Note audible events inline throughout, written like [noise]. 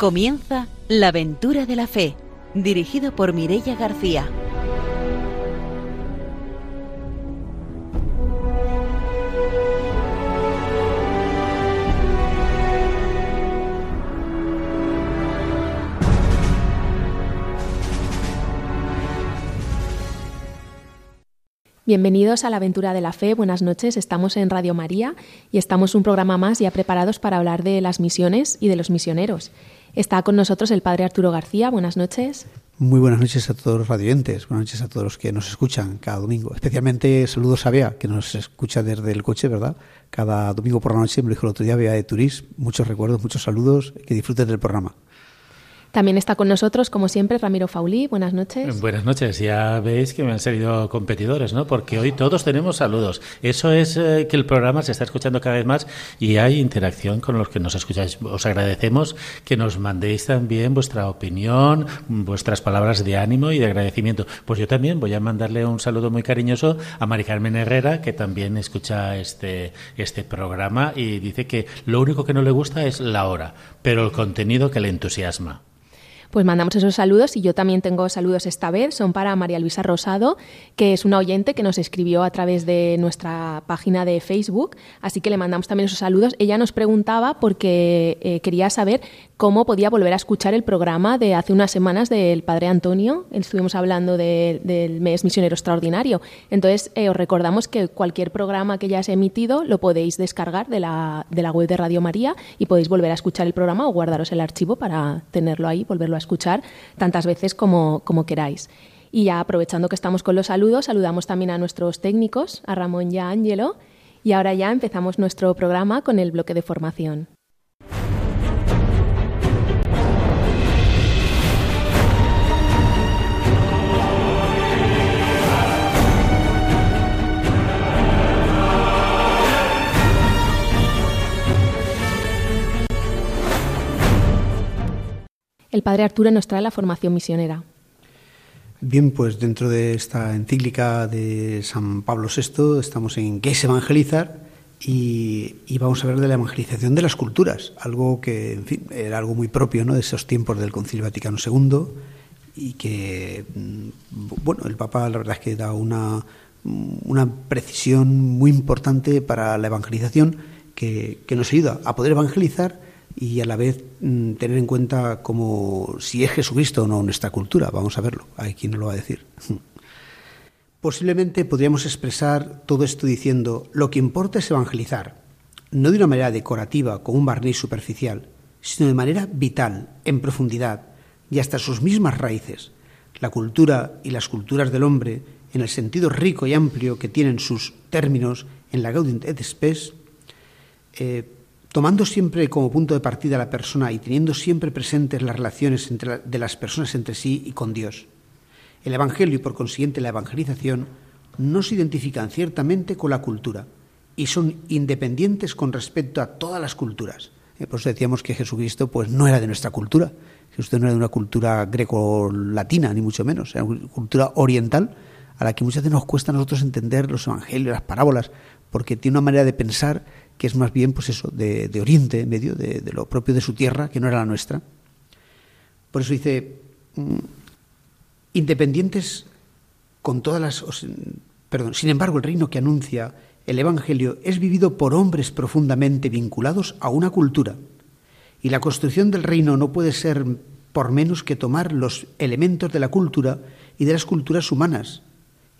Comienza La aventura de la fe, dirigido por Mirella García. Bienvenidos a la aventura de la fe, buenas noches, estamos en Radio María y estamos un programa más ya preparados para hablar de las misiones y de los misioneros. Está con nosotros el padre Arturo García. Buenas noches. Muy buenas noches a todos los radioyentes, buenas noches a todos los que nos escuchan cada domingo. Especialmente saludos a Bea, que nos escucha desde el coche, ¿verdad? Cada domingo por la noche, me lo dijo el otro día, Bea de Turís. Muchos recuerdos, muchos saludos, que disfruten del programa. También está con nosotros, como siempre, Ramiro Faulí. Buenas noches. Buenas noches. Ya veis que me han salido competidores, ¿no? Porque hoy todos tenemos saludos. Eso es eh, que el programa se está escuchando cada vez más y hay interacción con los que nos escucháis. Os agradecemos que nos mandéis también vuestra opinión, vuestras palabras de ánimo y de agradecimiento. Pues yo también voy a mandarle un saludo muy cariñoso a Mari Carmen Herrera, que también escucha este, este programa y dice que lo único que no le gusta es la hora, pero el contenido que le entusiasma. Pues mandamos esos saludos y yo también tengo saludos esta vez. Son para María Luisa Rosado, que es una oyente que nos escribió a través de nuestra página de Facebook. Así que le mandamos también esos saludos. Ella nos preguntaba porque eh, quería saber cómo podía volver a escuchar el programa de hace unas semanas del Padre Antonio. Estuvimos hablando del mes misionero extraordinario. Entonces, eh, os recordamos que cualquier programa que ya se ha emitido lo podéis descargar de la, de la web de Radio María y podéis volver a escuchar el programa o guardaros el archivo para tenerlo ahí, volverlo a escuchar tantas veces como, como queráis. Y ya aprovechando que estamos con los saludos, saludamos también a nuestros técnicos, a Ramón y a Ángelo. Y ahora ya empezamos nuestro programa con el bloque de formación. El padre Arturo nos trae la formación misionera. Bien, pues dentro de esta encíclica de San Pablo VI estamos en ¿Qué es evangelizar? Y, vamos a ver de la evangelización de las culturas, algo que, era algo muy propio ¿no? de esos tiempos del Concilio Vaticano II y que, mm, bueno, el Papa la verdad es que da una, una precisión muy importante para la evangelización que nos ayuda a poder evangelizar y a la vez mm, tener en cuenta como si es Jesucristo o no nuestra cultura. Vamos a verlo, hay quien no lo va a decir. [laughs] Posiblemente podríamos expresar todo esto diciendo lo que importa es evangelizar, no de una manera decorativa, con un barniz superficial, sino de manera vital, en profundidad y hasta sus mismas raíces. La cultura y las culturas del hombre, en el sentido rico y amplio que tienen sus términos en la Gaudium et Spes, eh, tomando siempre como punto de partida la persona y teniendo siempre presentes las relaciones entre de las personas entre sí y con Dios. El Evangelio y por consiguiente la evangelización no se identifican ciertamente con la cultura y son independientes con respecto a todas las culturas. Eh, por eso decíamos que Jesucristo pues, no era de nuestra cultura. Jesucristo no era de una cultura greco-latina, ni mucho menos. Era una cultura oriental a la que muchas veces nos cuesta a nosotros entender los evangelios, las parábolas, porque tiene una manera de pensar que es más bien, pues eso, de, Oriente, medio, de, lo propio de su tierra, que no era la nuestra. Por eso dice, mm, independientes con todas las... Perdón, sin embargo, el reino que anuncia el Evangelio es vivido por hombres profundamente vinculados a una cultura. Y la construcción del reino no puede ser por menos que tomar los elementos de la cultura y de las culturas humanas,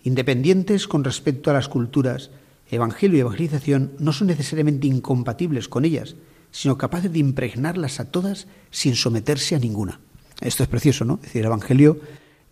independientes con respecto a las culturas Evangelio y evangelización no son necesariamente incompatibles con ellas, sino capaces de impregnarlas a todas sin someterse a ninguna. Esto es precioso, ¿no? Es decir, el Evangelio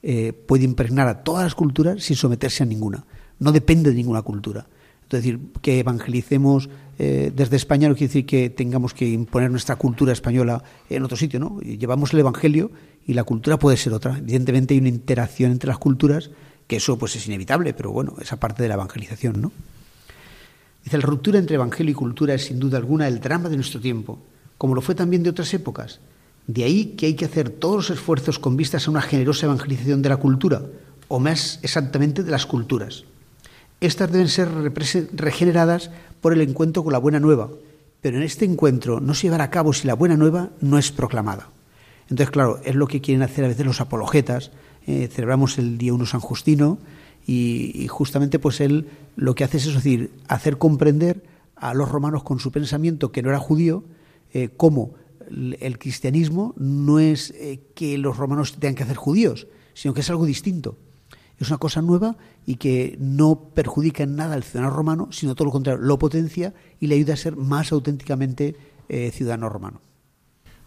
eh, puede impregnar a todas las culturas sin someterse a ninguna. No depende de ninguna cultura. Es decir, que evangelicemos eh, desde España no quiere decir que tengamos que imponer nuestra cultura española en otro sitio, ¿no? Llevamos el Evangelio y la cultura puede ser otra. Evidentemente hay una interacción entre las culturas, que eso pues es inevitable, pero bueno, esa parte de la evangelización, ¿no? Dice, la ruptura entre evangelio y cultura es sin duda alguna el drama de nuestro tiempo, como lo fue también de otras épocas. De ahí que hay que hacer todos los esfuerzos con vistas a una generosa evangelización de la cultura, o más exactamente de las culturas. Estas deben ser regeneradas por el encuentro con la buena nueva, pero en este encuentro no se llevará a cabo si la buena nueva no es proclamada. Entonces, claro, es lo que quieren hacer a veces los apologetas. Eh, celebramos el día 1 San Justino y, justamente pues él lo que hace es, decir, hacer comprender a los romanos con su pensamiento que no era judío, eh, cómo el cristianismo no es eh, que los romanos tengan que hacer judíos, sino que es algo distinto. Es una cosa nueva y que no perjudica en nada al ciudadano romano, sino todo lo contrario, lo potencia y le ayuda a ser más auténticamente eh, ciudadano romano.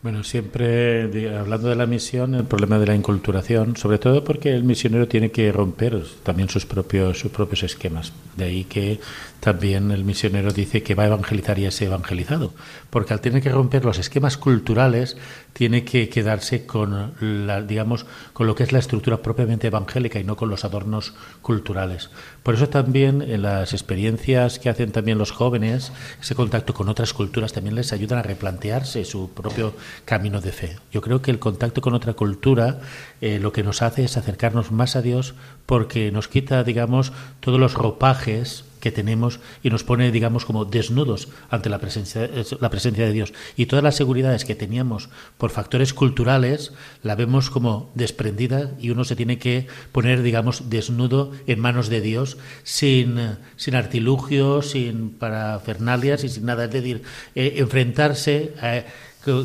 Bueno, siempre hablando de la misión, el problema de la inculturación, sobre todo porque el misionero tiene que romper también sus propios, sus propios esquemas. De ahí que también el misionero dice que va a evangelizar y es evangelizado, porque al tener que romper los esquemas culturales tiene que quedarse con la, digamos con lo que es la estructura propiamente evangélica y no con los adornos culturales. Por eso también en las experiencias que hacen también los jóvenes, ese contacto con otras culturas también les ayudan a replantearse su propio camino de fe. Yo creo que el contacto con otra cultura eh, lo que nos hace es acercarnos más a Dios porque nos quita, digamos, todos los ropajes que tenemos y nos pone, digamos, como desnudos ante la presencia, la presencia de Dios. Y todas las seguridades que teníamos por factores culturales la vemos como desprendida y uno se tiene que poner, digamos, desnudo en manos de Dios sin, sin artilugios, sin parafernalias y sin nada. Es decir, eh, enfrentarse a,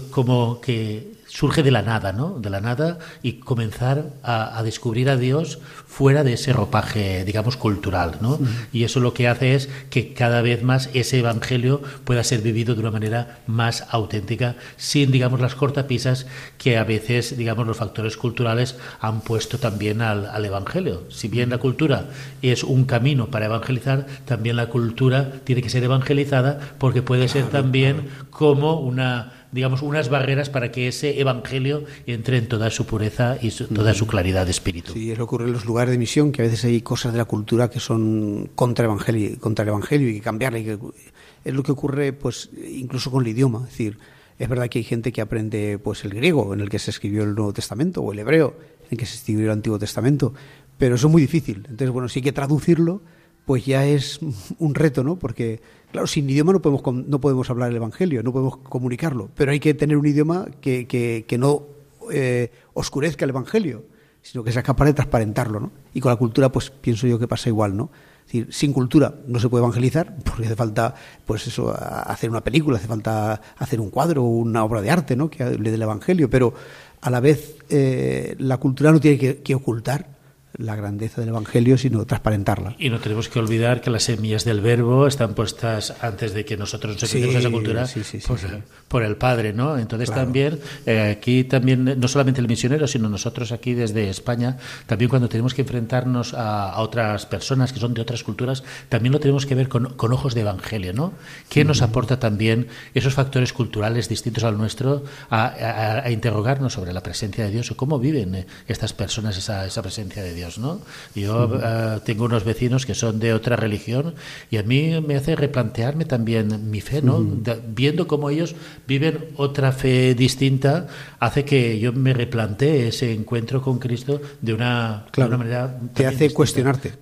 como que surge de la nada, ¿no? De la nada y comenzar a, descubrir a Dios fuera de ese ropaje, digamos, cultural, ¿no? Y eso lo que hace es que cada vez más ese evangelio pueda ser vivido de una manera más auténtica, sin, digamos, las cortapisas que a veces, digamos, los factores culturales han puesto también al, al evangelio. Si bien la cultura es un camino para evangelizar, también la cultura tiene que ser evangelizada porque puede ser también como una digamos, unas barreras para que ese evangelio entre en toda su pureza y toda su claridad de espíritu. Sí, es lo que ocurre en los lugares de misión, que a veces hay cosas de la cultura que son contra el evangelio, contra el evangelio y que cambiarla. es lo que ocurre, pues, incluso con el idioma. Es decir, es verdad que hay gente que aprende, pues, el griego, en el que se escribió el Nuevo Testamento, o el hebreo, en el que se escribió el Antiguo Testamento, pero eso es muy difícil. Entonces, bueno, si hay que traducirlo, pues ya es un reto, ¿no? Porque Claro, sin idioma no podemos, no podemos hablar el Evangelio, no podemos comunicarlo, pero hay que tener un idioma que, que, no eh, oscurezca el Evangelio, sino que sea capaz de transparentarlo. ¿no? Y con la cultura, pues pienso yo que pasa igual. ¿no? Es decir, sin cultura no se puede evangelizar, [laughs] porque hace falta pues eso, hacer una película, hace falta hacer un cuadro o una obra de arte ¿no? que hable del Evangelio, pero a la vez eh, la cultura no tiene que ocultar la grandeza del Evangelio, sino transparentarla. Y no tenemos que olvidar que las semillas del verbo están puestas antes de que nosotros nos sí, esa cultura por, el Padre, ¿no? Entonces también, eh, aquí también, no solamente el misionero, sino nosotros aquí desde España, también cuando tenemos que enfrentarnos a, otras personas que son de otras culturas, también lo tenemos que ver con, ojos de Evangelio, ¿no? ¿Qué nos aporta también esos factores culturales distintos al nuestro a, interrogarnos sobre la presencia de Dios o cómo viven eh, estas personas esa, esa presencia de Dios? ¿No? Yo eh, tengo unos vecinos que son de otra religión y a mí me hace replantearme también mi fe, ¿no? viendo cómo ellos viven otra fe distinta, hace que yo me replantee ese encuentro con Cristo de una, una manera... Te hace cuestionarte.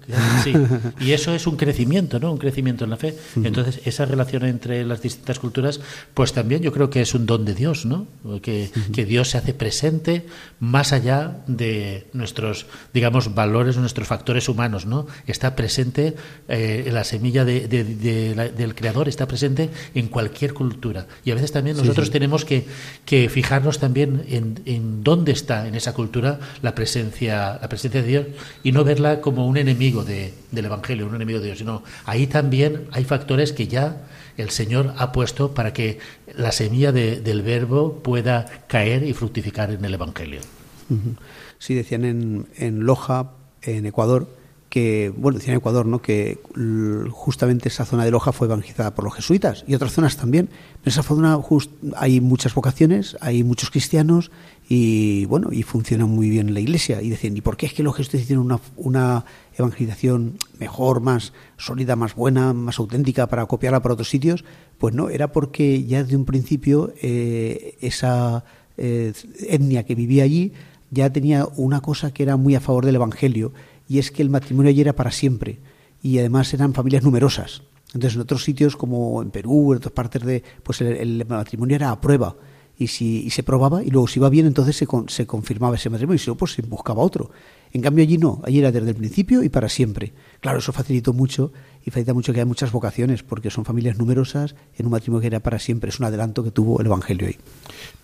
Sí, [laughs] y eso es un crecimiento, ¿no? Un crecimiento en la fe. Entonces, esa relación entre las distintas culturas, pues también yo creo que es un don de Dios, ¿no? Que, que Dios se hace presente más allá de nuestros, digamos, valores, nuestros factores humanos, ¿no? Está presente eh, la semilla de, del creador, está presente en cualquier cultura. Y a veces también nosotros tenemos que, que, fijarnos también en, en, dónde está en esa cultura la presencia, la presencia de Dios y no verla como un enemigo de, del Evangelio, un enemigo de Dios, sino ahí también hay factores que ya el Señor ha puesto para que la semilla del verbo pueda caer y fructificar en el Evangelio. Sí, decían en, en Loja, en Ecuador, que, bueno, decían en Ecuador, ¿no? que justamente esa zona de Loja fue evangelizada por los jesuitas y otras zonas también. En esa zona hay muchas vocaciones, hay muchos cristianos y, bueno, y funciona muy bien la iglesia. Y decían, ¿y por qué es que los jesuitas tienen una, una evangelización mejor, más sólida, más buena, más auténtica para copiarla para otros sitios? Pues no, era porque ya desde un principio eh, esa eh, etnia que vivía allí ya tenía una cosa que era muy a favor del Evangelio, y es que el matrimonio allí era para siempre, y además eran familias numerosas. Entonces, en otros sitios como en Perú, en otras partes de, pues el, matrimonio era a prueba. y si se probaba y luego si iba bien entonces se, con- se confirmaba ese matrimonio y si no pues se buscaba otro. En cambio allí no, allí era desde el principio y para siempre. Claro, eso facilitó mucho y facilita mucho que haya muchas vocaciones porque son familias numerosas en un matrimonio que era para siempre. Es un adelanto que tuvo el Evangelio ahí.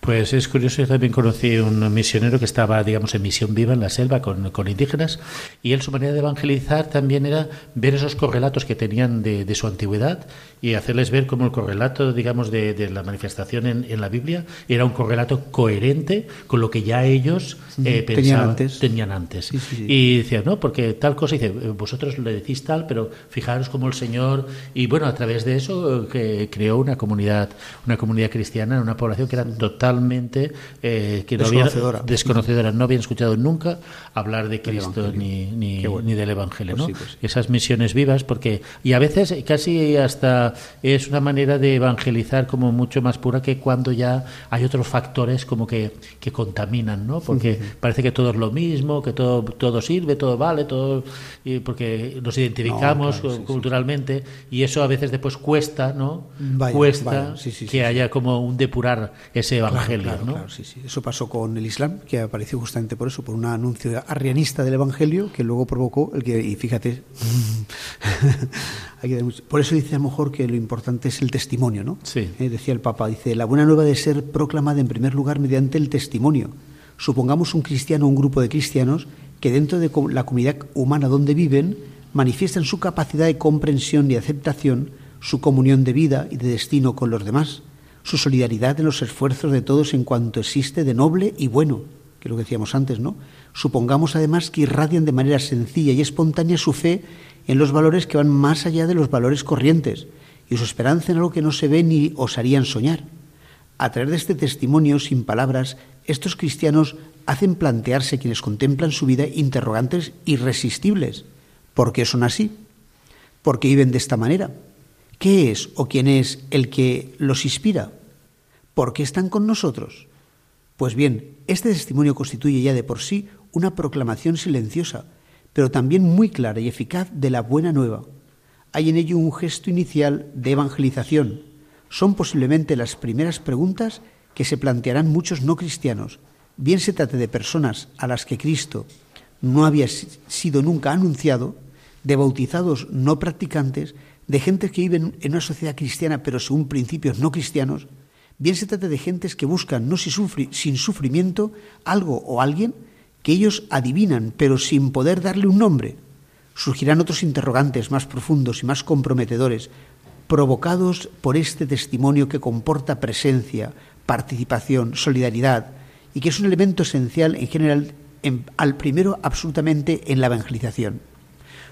Pues es curioso, yo también conocí un misionero que estaba, digamos, en misión viva en la selva con, con indígenas y él su manera de evangelizar también era ver esos correlatos que tenían de, de su antigüedad y hacerles ver cómo el correlato, digamos, de, de la manifestación en, en la Biblia era un correlato coherente con lo que ya ellos eh, Tenían pensaban, antes. tenían antes. Sí, sí, sí. Y decía, no, porque tal cosa, dice, eh, vosotros le decís tal, pero fijaros cómo el Señor, y bueno, a través de eso eh, que creó una comunidad, una comunidad cristiana en una población que era totalmente eh, que no había- Desconocedora. desconocedora, no habían escuchado nunca hablar de Cristo ni, ni, bueno. ni del Evangelio, Pues ¿no? sí, pues sí. Esas misiones vivas, porque, y a veces casi hasta es una manera de evangelizar como mucho más pura que cuando ya hay otros factores como que, que contaminan, ¿no? Porque parece que todo es lo mismo, que todo, todo sirve, todo vale, todo, y porque nos identificamos No, claro, sí, sí. culturalmente y eso a veces después cuesta, ¿no? Vaya, cuesta vaya, que haya como un depurar ese evangelio, Claro, ¿no? claro, sí, sí. Eso pasó con el Islam, que apareció justamente por eso, por un anuncio arrianista del Evangelio, que luego provocó el que, y fíjate, [laughs] hay que dar mucho- por eso dice a lo mejor que lo importante es el testimonio, ¿no? Sí. Eh, decía el Papa, dice, la buena nueva de ser proclamada en primer lugar mediante el testimonio. Supongamos un cristiano o un grupo de cristianos que dentro de la comunidad humana donde viven manifiestan su capacidad de comprensión y aceptación, su comunión de vida y de destino con los demás, su solidaridad en los esfuerzos de todos en cuanto existe de noble y bueno, que es lo que decíamos antes, ¿no? Supongamos además que irradian de manera sencilla y espontánea su fe en los valores que van más allá de los valores corrientes y su esperanza en algo que no se ve ni osarían soñar. A través de este testimonio, sin palabras, estos cristianos hacen plantearse quienes contemplan su vida interrogantes irresistibles. ¿Por qué son así? ¿Por qué viven de esta manera? ¿Qué es o quién es el que los inspira? ¿Por qué están con nosotros? Pues bien, este testimonio constituye ya de por sí una proclamación silenciosa, pero también muy clara y eficaz de la buena nueva. Hay en ello un gesto inicial de evangelización. Son posiblemente las primeras preguntas que se plantearán muchos no cristianos, bien se trate de personas a las que Cristo no había si- sido nunca anunciado, de bautizados no practicantes, de gentes que viven en una sociedad cristiana pero según principios no cristianos, bien se trata de gentes que buscan no sin sufrimiento algo o alguien que ellos adivinan pero sin poder darle un nombre. Surgirán otros interrogantes más profundos y más comprometedores, provocados por este testimonio que comporta presencia, participación, solidaridad y que es un elemento esencial en general, en- al primero absolutamente en la evangelización.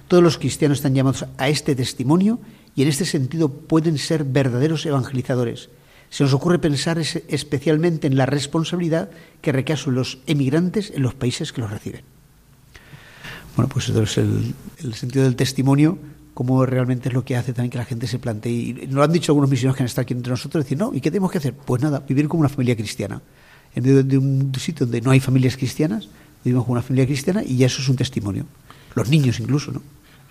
Todos los cristianos están llamados a este testimonio y en este sentido pueden ser verdaderos evangelizadores. Se nos ocurre pensar es- especialmente en la responsabilidad que recae los emigrantes en los países que los reciben. Bueno, pues eso es el, sentido del testimonio, como realmente es lo que hace también que la gente se plantee. Y nos lo han dicho algunos misioneros que han estado aquí entre nosotros, decir, no, ¿y qué tenemos que hacer? Pues nada, vivir como una familia cristiana. En medio de un sitio donde no hay familias cristianas, vivimos como una familia cristiana y ya eso es un testimonio. Los niños incluso, ¿no?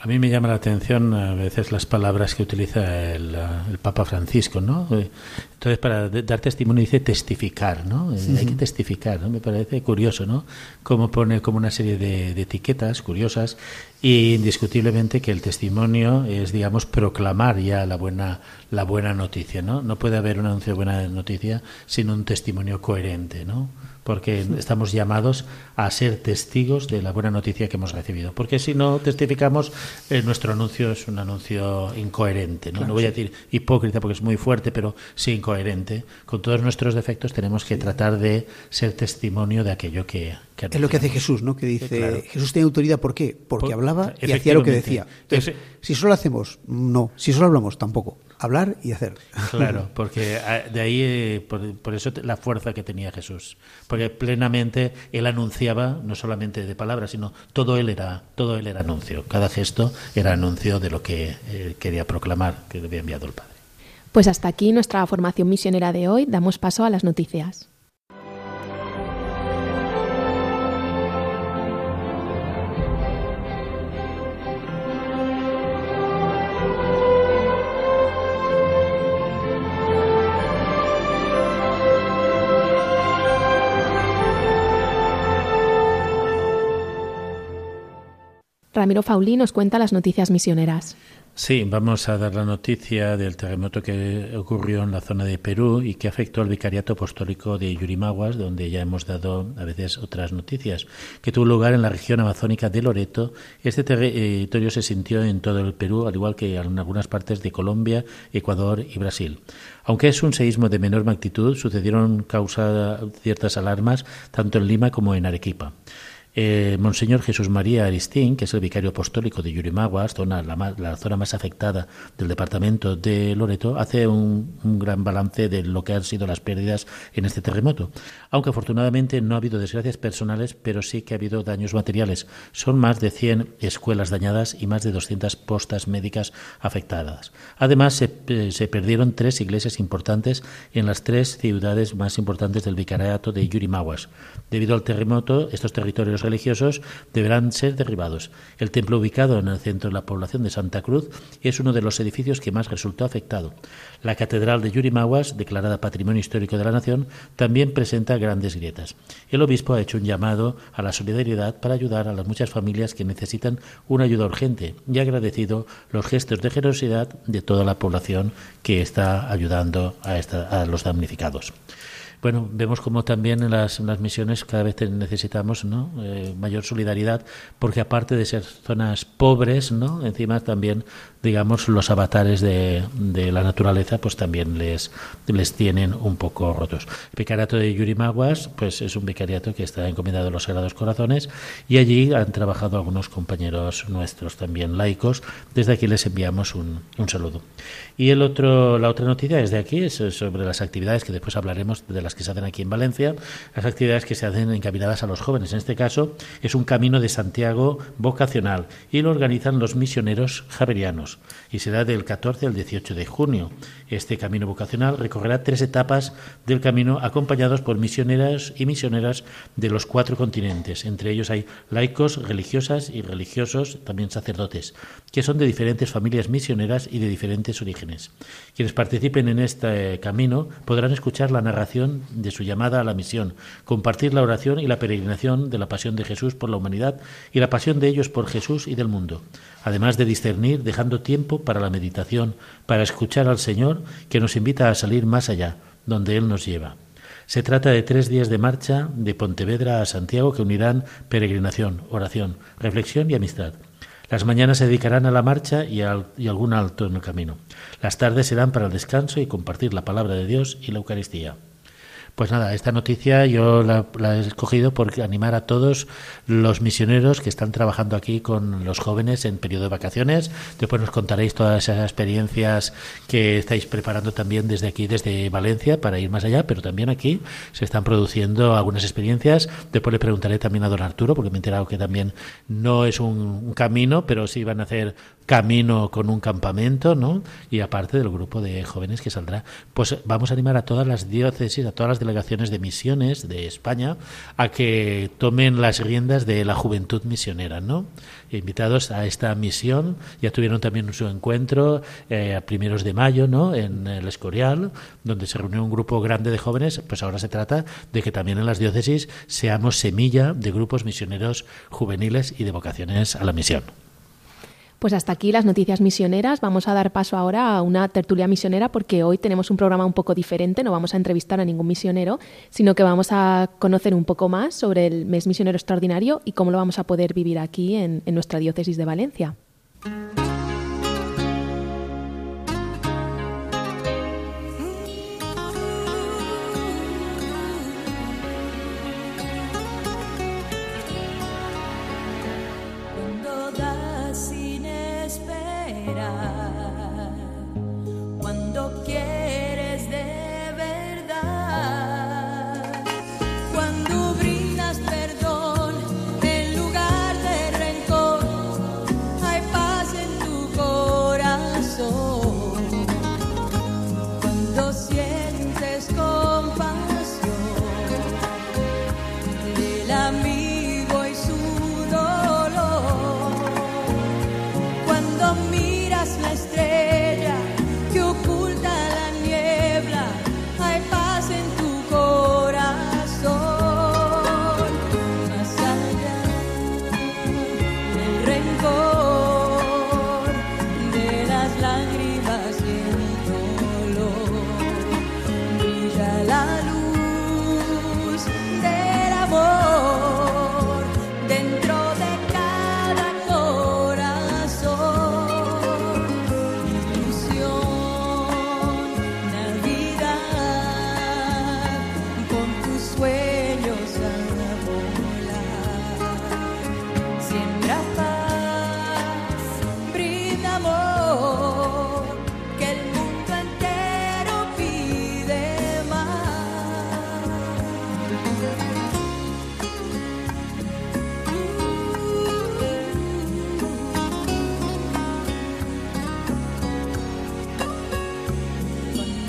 A mí me llama la atención a veces las palabras que utiliza el, el Papa Francisco, ¿no? Entonces, para dar testimonio dice testificar, ¿no? Eh, Hay que testificar, ¿no? Me parece curioso, ¿no? Cómo pone como una serie de, de etiquetas curiosas y indiscutiblemente que el testimonio es, digamos, proclamar ya la buena, la buena noticia, ¿no? No puede haber un anuncio de buena noticia sin un testimonio coherente, ¿no? Porque estamos llamados a ser testigos de la buena noticia que hemos recibido. Porque si no testificamos, eh, nuestro anuncio es un anuncio incoherente. ¿no? no voy a decir hipócrita porque es muy fuerte, pero sí incoherente. Con todos nuestros defectos tenemos que tratar de ser testimonio de aquello que, que Es lo que hace. Jesús, ¿no? Que dice, claro. Jesús tiene autoridad, ¿por qué? Porque Por- hablaba y hacía lo que decía. Entonces, si solo hacemos, no. Si solo hablamos, tampoco. Hablar y hacer. Claro, [laughs] porque ah, de ahí, eh, por, por eso la fuerza que tenía Jesús, porque plenamente él anunciaba no solamente de palabras, sino todo él era, todo él era anuncio. Cada gesto era anuncio de lo que eh, quería proclamar, que le había enviado el Padre. Pues hasta aquí nuestra formación misionera de hoy. Damos paso a las noticias. Ramiro Faulí nos cuenta las noticias misioneras. Sí, vamos a dar la noticia del terremoto que ocurrió en la zona de Perú y que afectó al vicariato apostólico de Yurimaguas, donde ya hemos dado a veces otras noticias, que tuvo lugar en la región amazónica de Loreto. Este territorio se sintió en todo el Perú, al igual que en algunas partes de Colombia, Ecuador y Brasil. Aunque es un seísmo de menor magnitud, sucedieron causa ciertas alarmas tanto en Lima como en Arequipa. Eh, Monseñor Jesús María Aristín, que es el vicario apostólico de Yurimaguas, zona, la, zona más afectada del departamento de Loreto, hace un, gran balance de lo que han sido las pérdidas en este terremoto. Aunque afortunadamente no ha habido desgracias personales, pero sí que ha habido daños materiales. Son más de 100 escuelas dañadas y más de 200 postas médicas afectadas. Además, se, eh, se perdieron tres iglesias importantes en las tres ciudades más importantes del vicariato de Yurimaguas. Debido al terremoto, estos territorios religiosos deberán ser derribados. El templo ubicado en el centro de la población de Santa Cruz es uno de los edificios que más resultó afectado. La catedral de Yurimaguas, declarada Patrimonio Histórico de la Nación, también presenta grandes grietas. El obispo ha hecho un llamado a la solidaridad para ayudar a las muchas familias que necesitan una ayuda urgente y ha agradecido los gestos de generosidad de toda la población que está ayudando a, los damnificados bueno, vemos como también en las, misiones cada vez necesitamos. Eh, mayor solidaridad, porque aparte de ser zonas pobres, ¿no? encima también, digamos, los avatares de, de la naturaleza, pues también les, les tienen un poco rotos. El vicariato de Yurimaguas, pues es un vicariato que está encomendado a los Sagrados Corazones, y allí han trabajado algunos compañeros nuestros también laicos. Desde aquí les enviamos un, un saludo. Y el otro, la otra noticia es de aquí, es sobre las actividades que después hablaremos de las que se hacen aquí en Valencia, las actividades que se hacen encaminadas a los jóvenes. En este caso es un camino de Santiago vocacional y lo organizan los misioneros javerianos y será del 14 al 18 de junio. Este camino vocacional recorrerá tres etapas del camino acompañados por misioneras y misioneras de los cuatro continentes. Entre ellos hay laicos, religiosas y religiosos, también sacerdotes, que son de diferentes familias misioneras y de diferentes orígenes. Quienes participen en este camino podrán escuchar la narración de su llamada a la misión, compartir la oración y la peregrinación de la pasión de Jesús por la humanidad y la pasión de ellos por Jesús y del mundo, además de discernir dejando tiempo para la meditación, para escuchar al Señor que nos invita a salir más allá, donde Él nos lleva. Se trata de tres días de marcha de Pontevedra a Santiago que unirán peregrinación, oración, reflexión y amistad. Las mañanas se dedicarán a la marcha y, algún alto en el camino. Las tardes serán para el descanso y compartir la palabra de Dios y la Eucaristía. Pues nada, esta noticia yo la, he escogido por animar a todos los misioneros que están trabajando aquí con los jóvenes en periodo de vacaciones. Después nos contaréis todas esas experiencias que estáis preparando también desde aquí, desde Valencia, para ir más allá, pero también aquí se están produciendo algunas experiencias. Después le preguntaré también a don Arturo, porque me he enterado que también no es un, camino, pero sí van a hacer camino con un campamento, ¿no? Y aparte del grupo de jóvenes que saldrá, pues vamos a animar a todas las diócesis, a todas las delegaciones de misiones de España a que tomen las riendas de la juventud misionera, ¿no? Invitados a esta misión, ya tuvieron también su encuentro eh, a primeros de mayo, ¿no? En el Escorial, donde se reunió un grupo grande de jóvenes, pues ahora se trata de que también en las diócesis seamos semilla de grupos misioneros juveniles y de vocaciones a la misión. Pues hasta aquí las noticias misioneras. Vamos a dar paso ahora a una tertulia misionera porque hoy tenemos un programa un poco diferente. No vamos a entrevistar a ningún misionero, sino que vamos a conocer un poco más sobre el mes misionero extraordinario y cómo lo vamos a poder vivir aquí en, nuestra diócesis de Valencia.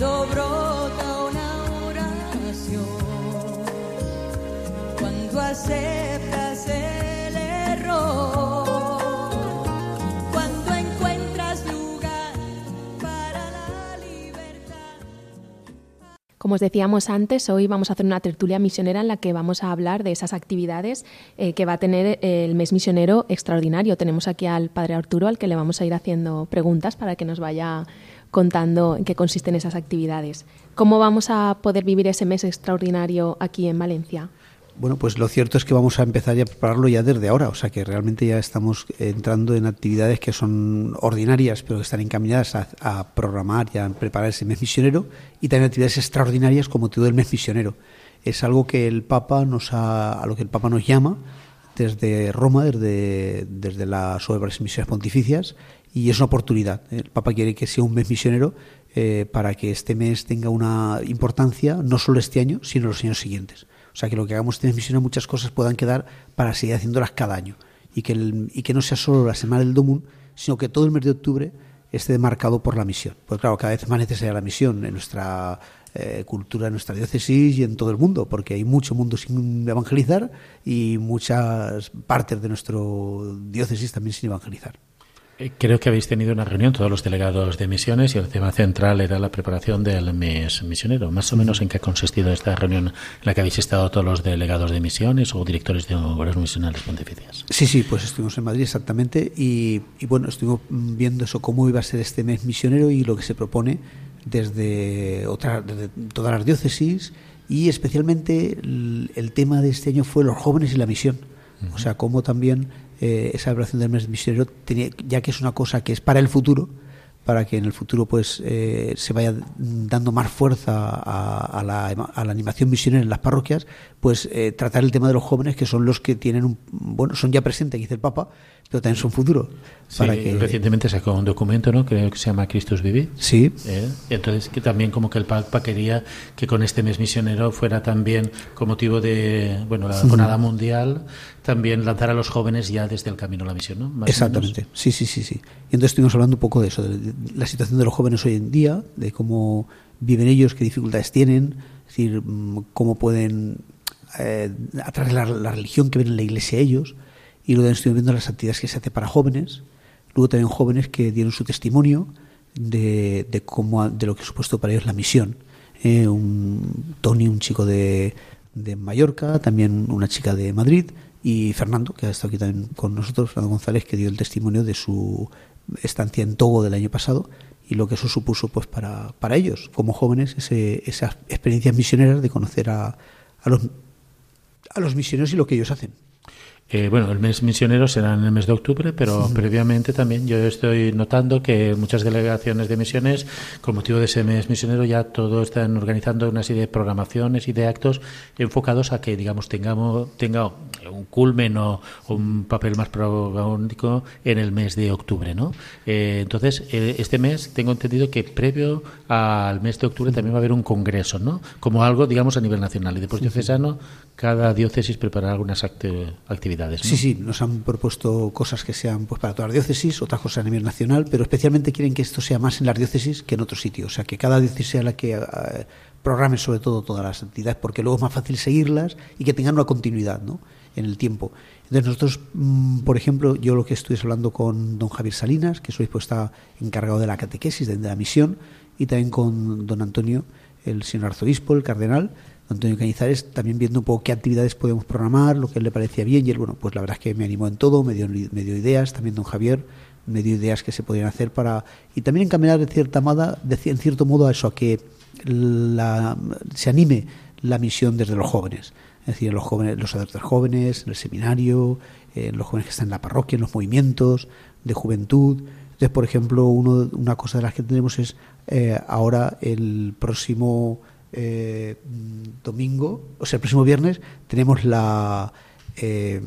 cuando brota una oración, cuando el error, cuando encuentras lugar para la libertad. Como os decíamos antes, hoy vamos a hacer una tertulia misionera en la que vamos a hablar de esas actividades eh, que va a tener eh, el mes misionero extraordinario. Tenemos aquí al padre Arturo, al que le vamos a ir haciendo preguntas para que nos vaya contando en qué consisten esas actividades. ¿Cómo vamos a poder vivir ese mes extraordinario aquí en Valencia? Bueno, pues lo cierto es que vamos a empezar a prepararlo ya desde ahora, o sea que realmente ya estamos entrando en actividades que son ordinarias, pero que están encaminadas a, a programar y a preparar ese mes misionero, y también actividades extraordinarias como todo el mes misionero. Es algo que el Papa nos ha, a lo que el Papa nos llama desde Roma, desde, desde las obras misiones pontificias, y es una oportunidad. El Papa quiere que sea un mes misionero eh, para que este mes tenga una importancia, no solo este año, sino los años siguientes. O sea, que lo que hagamos este mes misionero, muchas cosas puedan quedar para seguir haciéndolas cada año. Y que, el, y que no sea solo la semana del Domún, sino que todo el mes de octubre esté marcado por la misión. Pues claro, cada vez más necesaria la misión en nuestra eh, cultura, en nuestra diócesis y en todo el mundo, porque hay mucho mundo sin evangelizar y muchas partes de nuestro diócesis también sin evangelizar. Eh, creo que habéis tenido una reunión todos los delegados de misiones y el tema central era la preparación del mes misionero. Más o menos en qué ha consistido esta reunión en la que habéis estado todos los delegados de misiones o directores de obras misionales pontificias. Sí, sí, pues estuvimos en Madrid exactamente y, bueno, estuvimos viendo eso, cómo iba a ser este mes misionero y lo que se propone desde, otra, desde todas las diócesis y especialmente el, tema de este año fue los jóvenes y la misión. O sea, cómo también eh, esa celebración del mes misionero, ya que es una cosa que es para el futuro, para que en el futuro pues eh, se vaya dando más fuerza a, a, la, a, la, animación misionera en las parroquias, pues eh, tratar el tema de los jóvenes que son los que tienen un bueno son ya presentes, dice el Papa, pero también son futuro. Sí, para que... recientemente sacó un documento, ¿no? Creo que se llama Christus Vivi. Sí. ¿Eh? Entonces que también como que el Papa quería que con este mes misionero fuera también con motivo de bueno la jornada mundial también lanzar a los jóvenes ya desde el camino a la misión, ¿no? Más Exactamente. Sí, sí, sí, sí. Y entonces estuvimos hablando un poco de eso, de la situación de los jóvenes hoy en día, de cómo viven ellos, qué dificultades tienen, es decir, mm, cómo pueden eh, a través de la, la, religión que ven en la iglesia ellos, y luego estuvimos viendo las actividades que se hace para jóvenes, luego también jóvenes que dieron su testimonio de, de cómo de lo que supuesto para ellos la misión. Eh, un Tony, un chico de, de Mallorca, también una chica de Madrid, y Fernando, que ha estado aquí también con nosotros, Fernando González, que dio el testimonio de su estancia en Togo del año pasado y lo que eso supuso pues para, para ellos, como jóvenes, ese, esas experiencias misioneras de conocer a, a, los, a los misioneros y lo que ellos hacen. Eh, bueno, el mes misionero será en el mes de octubre, pero sí. previamente también yo estoy notando que muchas delegaciones de misiones, con motivo de ese mes misionero, ya todo están organizando una serie de programaciones y de actos enfocados a que, digamos, tengamos tenga un culmen o un papel más protagónico en el mes de octubre, ¿no? Eh, entonces, eh, este mes tengo entendido que previo al mes de octubre también va a haber un congreso, ¿no? Como algo, digamos, a nivel nacional. Y después diocesano, cada diócesis preparará algunas actividades. ¿No? Sí, sí, nos han propuesto cosas que sean pues para todas las diócesis, otras cosas a nivel nacional, pero especialmente quieren que esto sea más en las diócesis que en otros sitios. O sea, que cada diócesis sea la que uh, programe sobre todo todas las actividades, porque luego es más fácil seguirlas y que tengan una continuidad ¿no? en el tiempo. Entonces nosotros, mmm, por ejemplo, yo lo que estoy hablando con don Javier Salinas, que su obispo está encargado de la catequesis, de, de la misión, y también con don Antonio, el señor arzobispo, el cardenal, Antonio Cañizares, también viendo un poco qué actividades podemos programar, lo que él le parecía bien, y él, bueno, pues la verdad es que me animó en todo, me dio, me dio ideas, también don Javier, me dio ideas que se podían hacer para, y también encaminar de cierta moda, en cierto modo a eso, a que se anime la misión desde los jóvenes, es decir, los jóvenes, los adultos jóvenes, en el seminario, los jóvenes que están en la parroquia, en los movimientos de juventud. Entonces, por ejemplo, uno, una cosa de las que tenemos es eh, ahora el próximo eh, domingo, o sea, el próximo viernes, tenemos la, eh,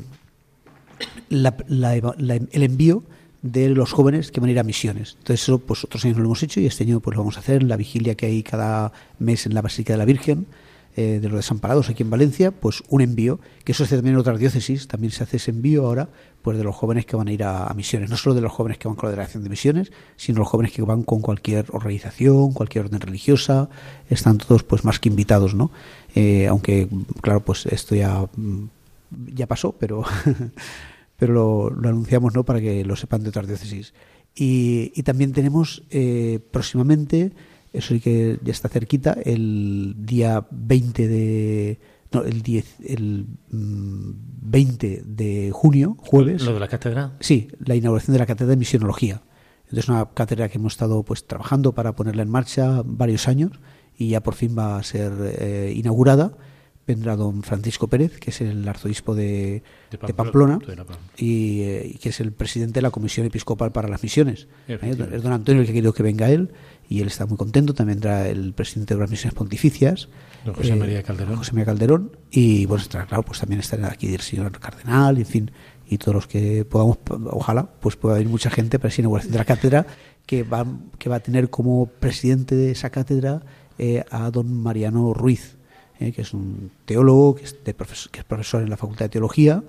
la, la, la, el envío de los jóvenes que van a ir a misiones. Entonces eso pues otros años no lo hemos hecho y este año pues lo vamos a hacer en la vigilia que hay cada mes en la Basílica de la Virgen eh, de los desamparados aquí en Valencia, pues un envío, que eso se hace también en otras diócesis, también se hace ese envío ahora pues de los jóvenes que van a ir a, misiones, no solo de los jóvenes que van con la delegación de misiones, sino los jóvenes que van con cualquier organización, cualquier orden religiosa, están todos pues más que invitados, ¿no? Eh, aunque claro, pues esto ya ya pasó, pero, [laughs] pero lo, anunciamos ¿no? para que lo sepan de otras diócesis. Y, y también tenemos eh, próximamente, eso sí que ya está cerquita, el día 20 de... No, el, 10, el mm, 20 de junio, jueves. ¿Lo de la cátedra? Sí, la inauguración de la cátedra de misionología. Entonces, una cátedra que hemos estado pues trabajando para ponerla en marcha varios años y ya por fin va a ser eh, inaugurada. Vendrá don Francisco Pérez, que es el arzobispo de, Pamplona. De y, eh, y que es el presidente de la Comisión Episcopal para las Misiones. ¿eh? Es don Antonio el que ha querido que venga él y él está muy contento. También vendrá el presidente de las Misiones Pontificias. Don José eh, María Calderón. José María Calderón. Y bueno, claro, pues también estará aquí el señor Cardenal, en fin, y todos los que podamos, ojalá, pues pueda venir mucha gente para esa inauguración de la cátedra que va, que va a tener como presidente de esa cátedra eh, a don Mariano Ruiz, eh, que es un teólogo, que es, de profesor, que es profesor en la Facultad de Teología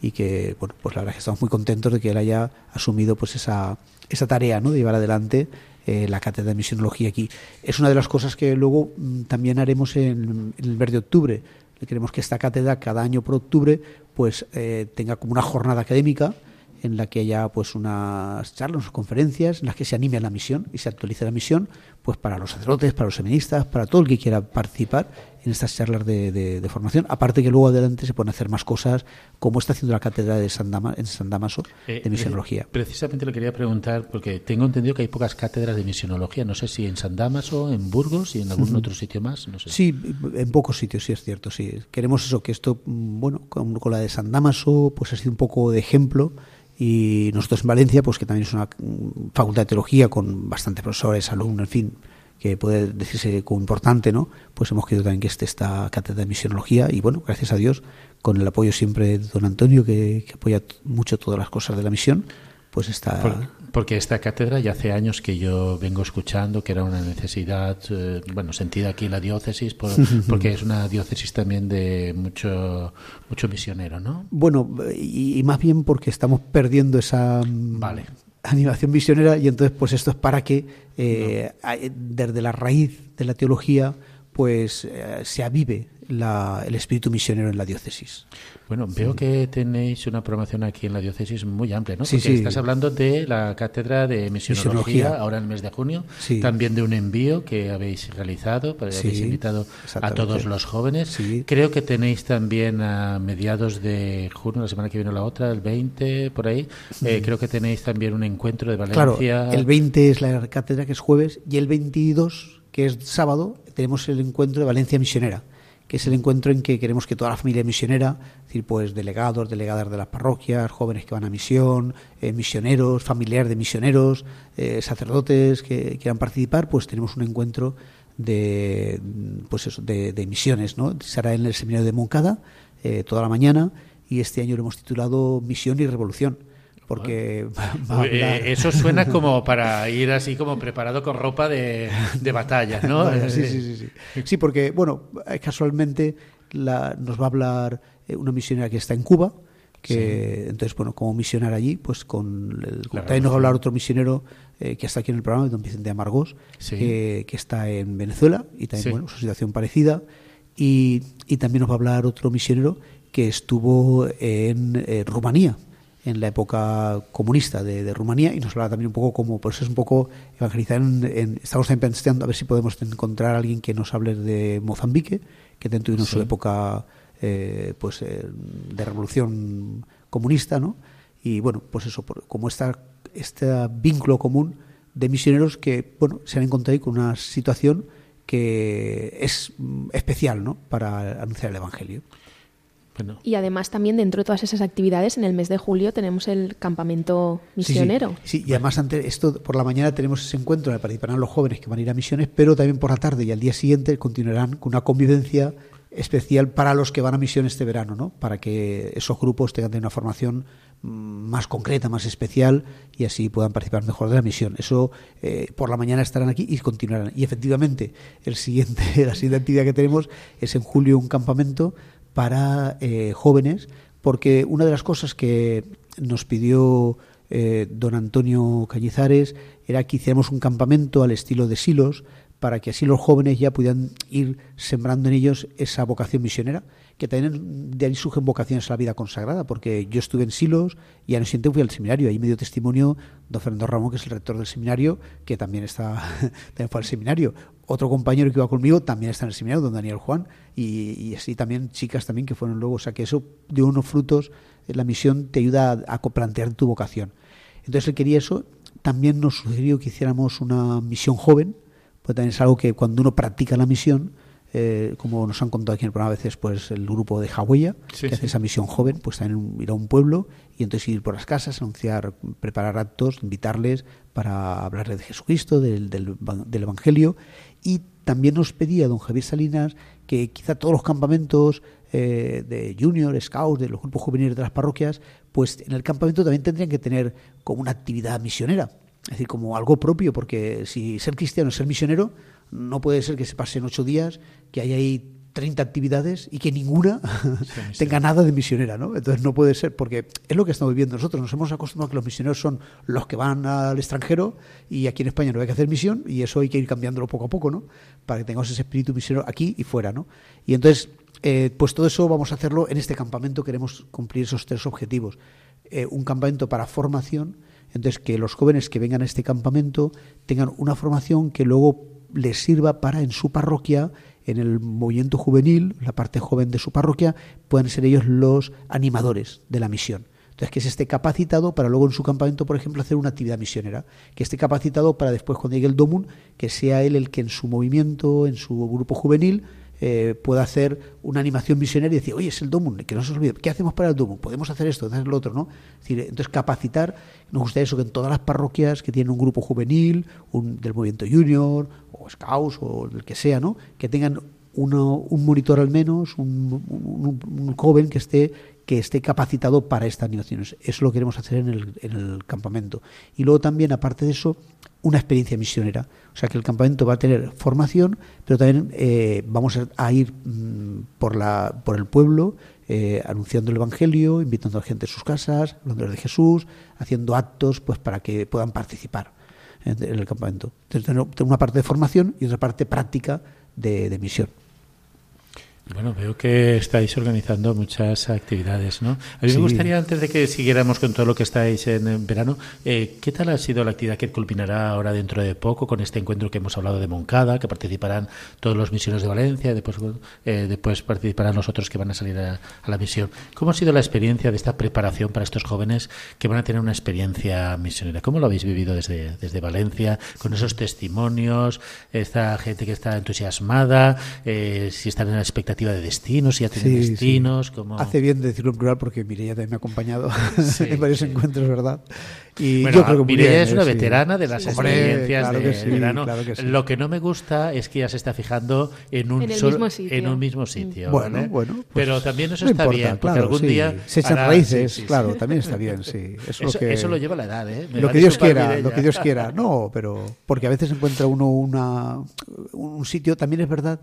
y que, bueno, pues la verdad es que estamos muy contentos de que él haya asumido pues esa, esa tarea ¿no? de llevar adelante eh, la cátedra de misionología aquí. Es una de las cosas que luego mm, también haremos en, en el mes de octubre. Queremos que esta cátedra cada año por octubre pues eh, tenga como una jornada académica en la que haya pues unas charlas, unas conferencias en las que se anime a la misión y se actualice la misión pues para los sacerdotes, para los feministas, para todo el que quiera participar en estas charlas de, de- de formación. Aparte que luego adelante se pueden hacer más cosas como está haciendo la cátedra de San Dama- en San Damaso Eh, de misionología. pre- Precisamente le quería preguntar, porque tengo entendido que hay pocas cátedras de misionología. No sé si en San Damaso, en Burgos y en algún otro sitio más. No sé. Sí, en pocos sitios, sí es cierto, sí. Queremos eso, que esto, mm, bueno, con, con la de San Damaso, pues ha sido un poco de ejemplo. Y nosotros en Valencia, pues que también es una mm, facultad de teología con bastantes profesores, alumnos, en fin, que puede decirse como importante, ¿no? Pues hemos querido también que esté esta cátedra de misionología y bueno, gracias a Dios, con el apoyo siempre de don Antonio, que, que apoya mucho todas las cosas de la misión, pues está... Por- porque esta cátedra ya hace años que yo vengo escuchando que era una necesidad, eh, bueno, sentida aquí en la diócesis, por- [laughs] porque es una diócesis también de mucho, mucho misionero, ¿no? Bueno, y, y más bien porque estamos perdiendo esa mm, Vale. Animación misionera y entonces pues esto es para que eh, desde la raíz de la teología pues eh, se avive la- el espíritu misionero en la diócesis. Bueno, veo que tenéis una programación aquí en la diócesis muy amplia, ¿no? Sí, Porque sí. estás hablando de la cátedra de misionología, Misionología. ahora en el mes de junio, Sí. también de un envío que habéis realizado, para Sí, habéis invitado a todos los jóvenes. Sí. Creo que tenéis también a mediados de junio, la semana que viene o la otra, el 20, por ahí, eh, creo que tenéis también un encuentro de Claro, Valencia. el 20 es la cátedra que es jueves y el 22, que es sábado, tenemos el encuentro de Valencia Misionera, que es el encuentro en que queremos que toda la familia misionera, es decir, pues delegados, delegadas de las parroquias, jóvenes que van a misión, eh, misioneros, familiares de misioneros, eh, sacerdotes que quieran participar, pues tenemos un encuentro de pues eso, de, de misiones, ¿no? Será en el seminario de Moncada eh, toda la mañana y este año lo hemos titulado Misión y Revolución porque va, eh, eso suena como [laughs] para ir así como preparado con ropa de, de batalla, ¿no? Vaya, sí, sí, sí, sí. Sí, porque, bueno, eh, casualmente la- nos va a hablar eh, una misionera que está en Cuba, que entonces, bueno, como misionar allí, pues con el, Claro, también nos va a hablar otro misionero eh, que está aquí en el programa, don Vicente Amargós, Sí. que, que está en Venezuela y también, Sí. bueno, su situación parecida. Y, y también nos va a hablar otro misionero que estuvo en eh, Rumanía en la época comunista de, de Rumanía y nos habla también un poco como, por eso es un poco evangelizar en, en- estamos también pensando a ver si podemos encontrar a alguien que nos hable de Mozambique, que tuvieron su Sí. época eh, pues eh, de revolución comunista, ¿no? Y bueno, pues eso, por- como está este vínculo común de misioneros que, bueno, se han encontrado ahí con una situación que es mm, especial, ¿no? Para anunciar el Evangelio. Bueno, Y además también dentro de todas esas actividades, en el mes de julio tenemos el campamento Sí, sí. misionero. Sí, y además ante esto por la mañana tenemos ese encuentro que participarán los jóvenes que van a ir a misiones, pero también por la tarde y al día siguiente continuarán con una convivencia especial para los que van a misión este verano, ¿no? Para que esos grupos tengan una formación mm, más concreta, más especial y así puedan participar mejor de la misión. Eso eh, por la mañana estarán aquí y continuarán. Y efectivamente, el siguiente, [laughs] la siguiente actividad que tenemos es en julio un campamento para eh, jóvenes, porque una de las cosas que nos pidió eh, don Antonio Cañizares era que hiciéramos un campamento al estilo de Silos para que así los jóvenes ya pudieran ir sembrando en ellos esa vocación misionera, que también de ahí surgen vocaciones a la vida consagrada, porque yo estuve en Silos y al siguiente fui al seminario, ahí me dio testimonio don Fernando Ramón, que es el rector del seminario, que también está [laughs] también fue al seminario. Otro compañero que iba conmigo también está en el seminario, don Daniel Juan, y, y así también chicas también que fueron luego, o sea que eso dio unos frutos, la misión te ayuda a, a plantear tu vocación. Entonces él quería eso, también nos sugirió que hiciéramos una misión joven, pues también es algo que cuando uno practica la misión, eh, como nos han contado aquí en el programa a veces, pues el grupo de Hawaiia, Sí, que hace esa misión joven, pues también ir a un pueblo y entonces ir por las casas, anunciar, preparar actos, invitarles para hablarles de Jesucristo, del, del, del Evangelio. Y también nos pedía don Javier Salinas que quizá todos los campamentos eh, de junior, scouts, de los grupos juveniles de las parroquias, pues en el campamento también tendrían que tener como una actividad misionera. Es decir, como algo propio, porque si ser cristiano es ser misionero, no puede ser que se pasen ocho días, que haya ahí 30 actividades y que ninguna [laughs] tenga nada de misionera, ¿no? Entonces no puede ser, porque es lo que estamos viviendo nosotros. Nos hemos acostumbrado a que los misioneros son los que van al extranjero y aquí en España no hay que hacer misión y eso hay que ir cambiándolo poco a poco, ¿no? Para que tengamos ese espíritu misionero aquí y fuera, ¿no? Y entonces, eh, pues todo eso vamos a hacerlo en este campamento. Queremos cumplir esos tres objetivos. Eh, un campamento para formación, entonces que los jóvenes que vengan a este campamento tengan una formación que luego les sirva para en su parroquia, en el movimiento juvenil, la parte joven de su parroquia, puedan ser ellos los animadores de la misión. Entonces, que se esté capacitado para luego en su campamento, por ejemplo, hacer una actividad misionera. Que esté capacitado para después, cuando llegue el DOMUN, que sea él el que en su movimiento, en su grupo juvenil, eh, pueda hacer una animación misionera y decir, oye, es el DOMUN, que no se olvide, ¿qué hacemos para el DOMUN? Podemos hacer esto, hacer lo otro, ¿no? Es decir, entonces, capacitar, nos gustaría eso, que en todas las parroquias que tienen un grupo juvenil, un, del movimiento junior, o scouts, o el que sea, ¿no? Que tengan uno, un monitor al menos, un joven que esté que esté capacitado para estas animaciones. Eso lo queremos hacer en el, en el campamento. Y luego también, aparte de eso, una experiencia misionera. O sea que el campamento va a tener formación, pero también eh, vamos a- ir mm, por, la, por el pueblo eh, anunciando el Evangelio, invitando a la gente a sus casas, hablando de Jesús, haciendo actos pues para que puedan participar en el campamento. Entonces, una parte de formación y otra parte práctica de misión. Bueno, veo que estáis organizando muchas actividades, ¿no? A mí Sí. me gustaría, antes de que siguiéramos con todo lo que estáis en, verano, eh, ¿qué tal ha sido la actividad que culminará ahora dentro de poco con este encuentro que hemos hablado de Moncada, que participarán todos los misioneros de Valencia, después, eh, después participarán los otros que van a salir a, a la misión? ¿Cómo ha sido la experiencia de esta preparación para estos jóvenes que van a tener una experiencia misionera? ¿Cómo lo habéis vivido desde, desde Valencia, con esos testimonios, esta gente que está entusiasmada, eh, si están en la expectativa de destinos, si ya tienen Sí, sí. destinos? ¿cómo- Hace bien decirlo en plural porque Mireia también me ha acompañado [laughs] Sí, en varios sí. encuentros, ¿verdad? Y Bueno, yo creo que muy Mireia bien, es una ¿eh? Sí. veterana de las experiencias claro de, que sí, de verano. claro que sí. Lo que no me gusta es que ya se está fijando en un En solo- mismo sitio. en un mismo sitio. Bueno, ¿vale? bueno, pues pero también eso no está importa, bien, porque claro, algún sí. día se echan hará- raíces, sí, sí, claro, sí. también está bien, sí. Es Eso, lo que eso lo lleva la edad, ¿eh? Me lo que Dios quiera, Mireia. lo que Dios [laughs] quiera. No, pero porque a veces encuentra uno una un sitio. También es verdad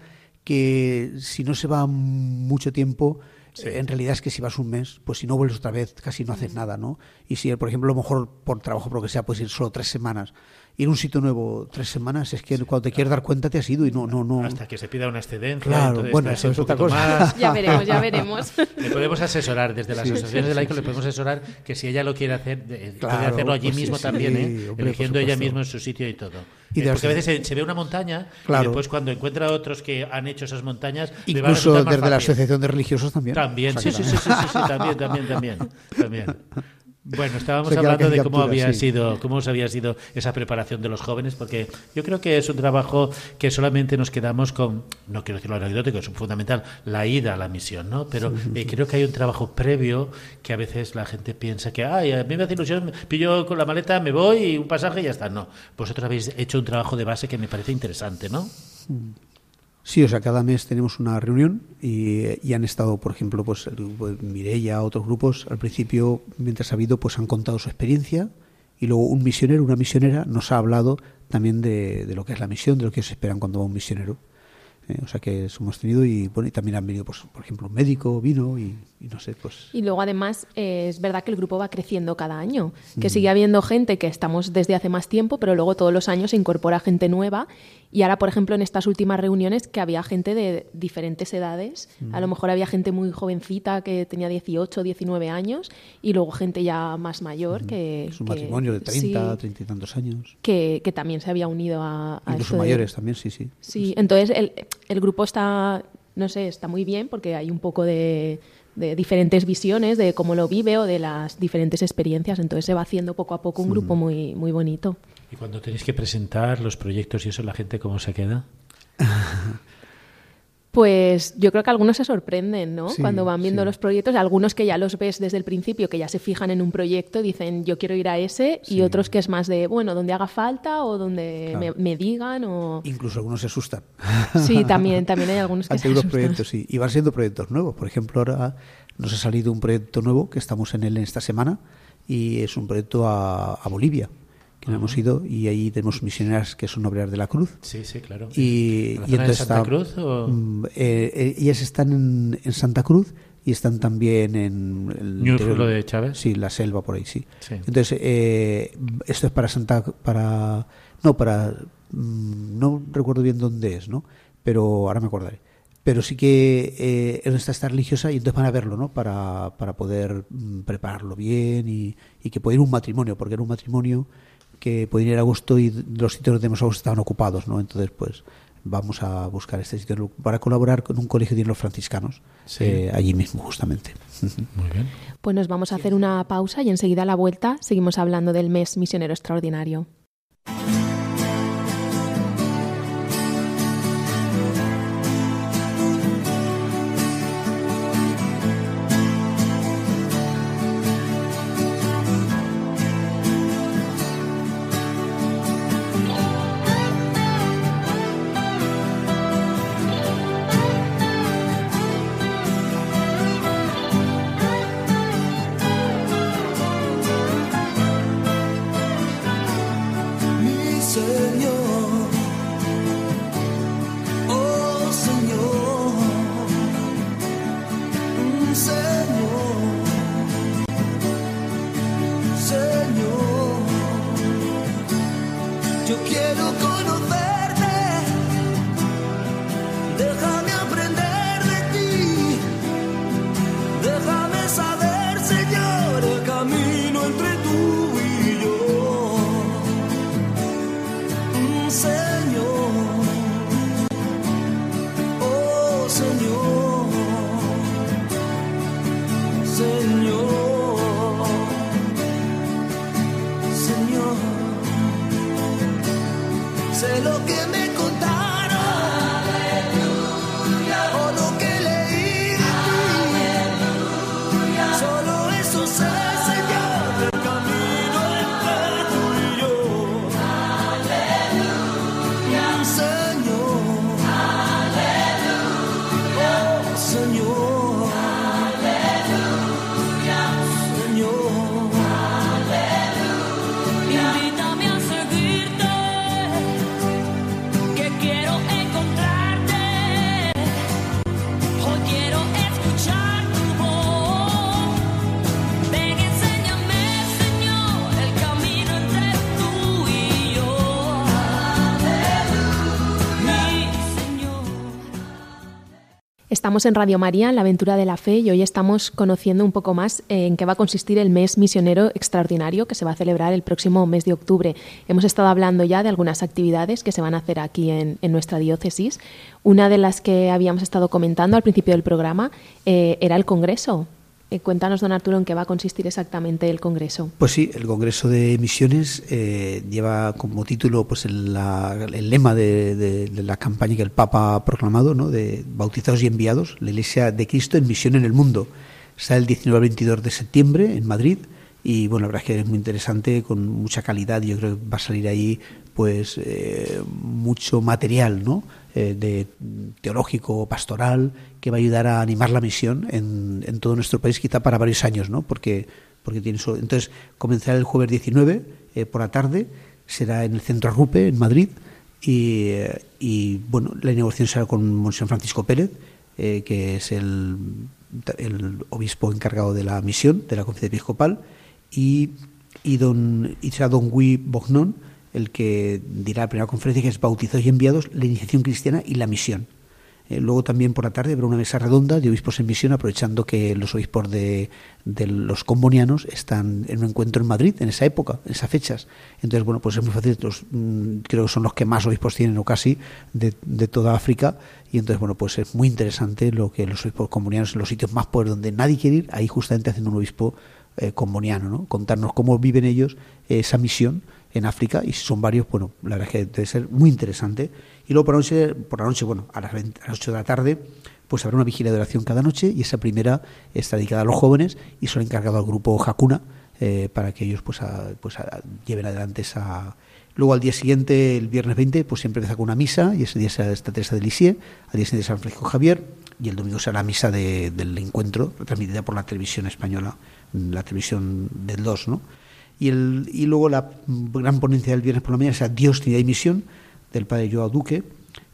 que si no se va mucho tiempo, Sí. eh, en realidad es que si vas un mes, pues si no vuelves otra vez, casi no haces nada, ¿no? Y si, por ejemplo, a lo mejor por trabajo, por lo que sea, puedes ir solo tres semanas. Ir a un sitio nuevo tres semanas es que cuando te quieres dar cuenta te has ido y no, no, no. Hasta que se pida una excedencia. Claro, bueno, eso es otra cosa. más. Ya veremos, ya veremos. [laughs] Le podemos asesorar desde las Sí, asociaciones sí, de sí, laicos, le sí, podemos sí. asesorar que si ella lo quiere hacer, de- puede Claro, hacerlo allí pues sí, mismo sí, también, ¿eh? hombre, eligiendo ella mismo en su sitio y todo. Y Eh, porque a veces se, se ve una montaña Claro. y después cuando encuentra a otros que han hecho esas montañas, le va a Incluso desde la fácil. asociación de religiosos también. También, O sí, sea sí, que sí, sí, sí, sí, también, también, también, también. [laughs] Bueno, estábamos hablando de cómo captura, había sí. sido, cómo os había sido esa preparación de los jóvenes, porque yo creo que es un trabajo que solamente nos quedamos con, no quiero decirlo anecdótico, es fundamental, la ida a la misión, ¿no? Pero eh, creo que hay un trabajo previo que a veces la gente piensa que, ay, a mí me hace ilusión, pillo con la maleta, me voy y un pasaje y ya está. No, vosotros habéis hecho un trabajo de base que me parece interesante, ¿no? Sí, o sea, cada mes tenemos una reunión y, y han estado, por ejemplo, pues el grupo de otros grupos, al principio, mientras ha habido, pues han contado su experiencia y luego un misionero, una misionera nos ha hablado también de, de lo que es la misión, de lo que se esperan cuando va un misionero. ¿Eh? O sea que eso hemos tenido y, bueno, y también han venido, pues, por ejemplo, un médico vino y, y no sé, pues... Y luego además eh, es verdad que el grupo va creciendo cada año, que sigue habiendo gente que estamos desde hace más tiempo, pero luego todos los años se incorpora gente nueva y ahora, por ejemplo, en estas últimas reuniones que había gente de diferentes edades, a lo mejor había gente muy jovencita que tenía 18, 19 años y luego gente ya más mayor que... Es un que- matrimonio de 30, sí, 30 y tantos años. que, que también se había unido a... a Incluso esto de- mayores también, sí, sí. Sí, entonces el, el grupo está, no sé, está muy bien porque hay un poco de, de diferentes visiones de cómo lo vive o de las diferentes experiencias, entonces se va haciendo poco a poco un grupo muy, muy bonito. Y cuando tenéis que presentar los proyectos y eso, la gente cómo se queda. [laughs] Pues yo creo que algunos se sorprenden, ¿no? Sí, Cuando van viendo sí. los proyectos, algunos que ya los ves desde el principio, que ya se fijan en un proyecto, dicen yo quiero ir a ese, y otros que es más de, bueno, donde haga falta o donde Claro. me, me digan o... Incluso algunos se asustan. Sí, [laughs] también, también hay algunos que Ante se asustan. proyectos, sí. Y van siendo proyectos nuevos. Por ejemplo, ahora nos ha salido un proyecto nuevo que estamos en él esta semana y es un proyecto a, a Bolivia, que hemos ido y ahí tenemos misioneras que son obreras de la cruz. Sí, sí, claro. Y, ¿En la y zona de entonces Santa está- Cruz o mm, eh, eh, ellas están en, en Santa Cruz y están también en el interior- de Chávez? Sí, la selva por ahí, sí. Sí. Entonces, eh, esto es para Santa para no para mm, no recuerdo bien dónde es, ¿no? Pero ahora me acordaré. Pero sí que eh, es está esta religiosa y entonces van a verlo, ¿no? Para, para poder mm, prepararlo bien y, y que pueda ir un matrimonio, porque era un matrimonio que podía ir a agosto y los sitios donde hemos agosto estaban ocupados, ¿no? Entonces, pues vamos a buscar este sitio para colaborar con un colegio de los franciscanos Sí. eh, allí mismo, justamente. Muy bien. Pues nos vamos a hacer una pausa y enseguida a la vuelta seguimos hablando del mes misionero extraordinario. Estamos en Radio María, en la aventura de la fe, y hoy estamos conociendo un poco más en qué va a consistir el mes misionero extraordinario que se va a celebrar el próximo mes de octubre. Hemos estado hablando ya de algunas actividades que se van a hacer aquí en, en nuestra diócesis. Una de las que habíamos estado comentando al principio del programa eh, era el Congreso. Eh, cuéntanos, don Arturo, en qué va a consistir exactamente el Congreso. Pues sí, el Congreso de Misiones eh, lleva como título pues el, lema de la campaña que el Papa ha proclamado, ¿no? de bautizados y enviados, la Iglesia de Cristo en misión en el mundo. Está el 19 al 22 de septiembre en Madrid y bueno, la verdad es que es muy interesante, con mucha calidad. Yo creo que va a salir ahí pues eh, mucho material, ¿no? Eh, de teológico, pastoral, que va a ayudar a animar la misión en, en todo nuestro país, quizá para varios años, ¿no? Porque porque tiene su- entonces comenzará el jueves 19 eh, por la tarde, será en el centro Rupe en Madrid Y, eh, y, bueno, la inauguración será con Monseñor Francisco Pérez, que es el, el obispo encargado de la misión de la conferencia episcopal, y, y, don, y será don Guy Bognon el que dirá la primera conferencia, que es Bautizados y Enviados, la iniciación cristiana y la misión. Eh, luego también por la tarde habrá una mesa redonda de obispos en misión, aprovechando que los obispos de, los combonianos están en un encuentro en Madrid en esa época, en esas fechas. Entonces, bueno, pues es muy fácil, mm, creo que son los que más obispos tienen o casi de, de toda África. Y entonces, bueno, pues es muy interesante lo que los obispos combonianos en los sitios más pobres donde nadie quiere ir, ahí justamente hacen un obispo eh, comboniano, ¿no? Contarnos cómo viven ellos eh, esa misión en África y si son varios, bueno, la verdad es que debe ser muy interesante. Y luego por la noche, por la noche bueno, a las, 20 a las 8 de la tarde, pues habrá una vigilia de oración cada noche y esa primera está dedicada a los jóvenes y son encargado al grupo Hakuna eh, para que ellos pues, a- pues a- lleven adelante esa... Luego al día siguiente, el viernes 20, pues siempre empieza con una misa y ese día será esta Teresa de Lisieux, al día siguiente San Francisco Javier y el domingo será la misa de- del encuentro, transmitida por la televisión española, la televisión del 2, ¿no? Y, el, y luego la gran ponencia del viernes por la mañana será Dios, Trinidad y Misión, del padre Joao Duque.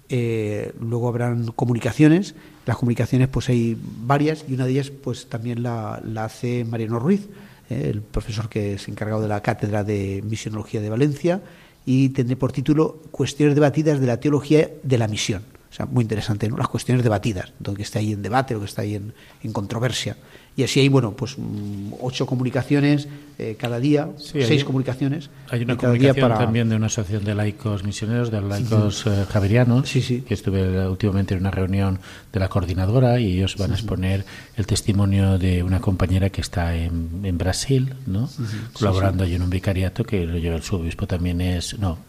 Eh, luego habrán comunicaciones. Las comunicaciones, pues hay varias, y una de ellas, pues también la, hace Mariano Ruiz, eh, el profesor que es encargado de la Cátedra de Misionología de Valencia, y tendré por título Cuestiones debatidas de la teología de la misión. O sea, muy interesante, ¿no? Las cuestiones debatidas, lo que está ahí en debate, lo que está ahí en, en controversia. Y así hay, bueno, pues mm, ocho comunicaciones eh, cada día, Sí, hay- seis comunicaciones. Hay una comunicación para- también de una asociación de laicos misioneros, de laicos eh, javerianos, Sí, sí. que estuve últimamente en una reunión de la coordinadora y ellos van a exponer el testimonio de una compañera que está en, en Brasil, ¿no? colaborando allí en un vicariato que lo lleva el obispo también es, no,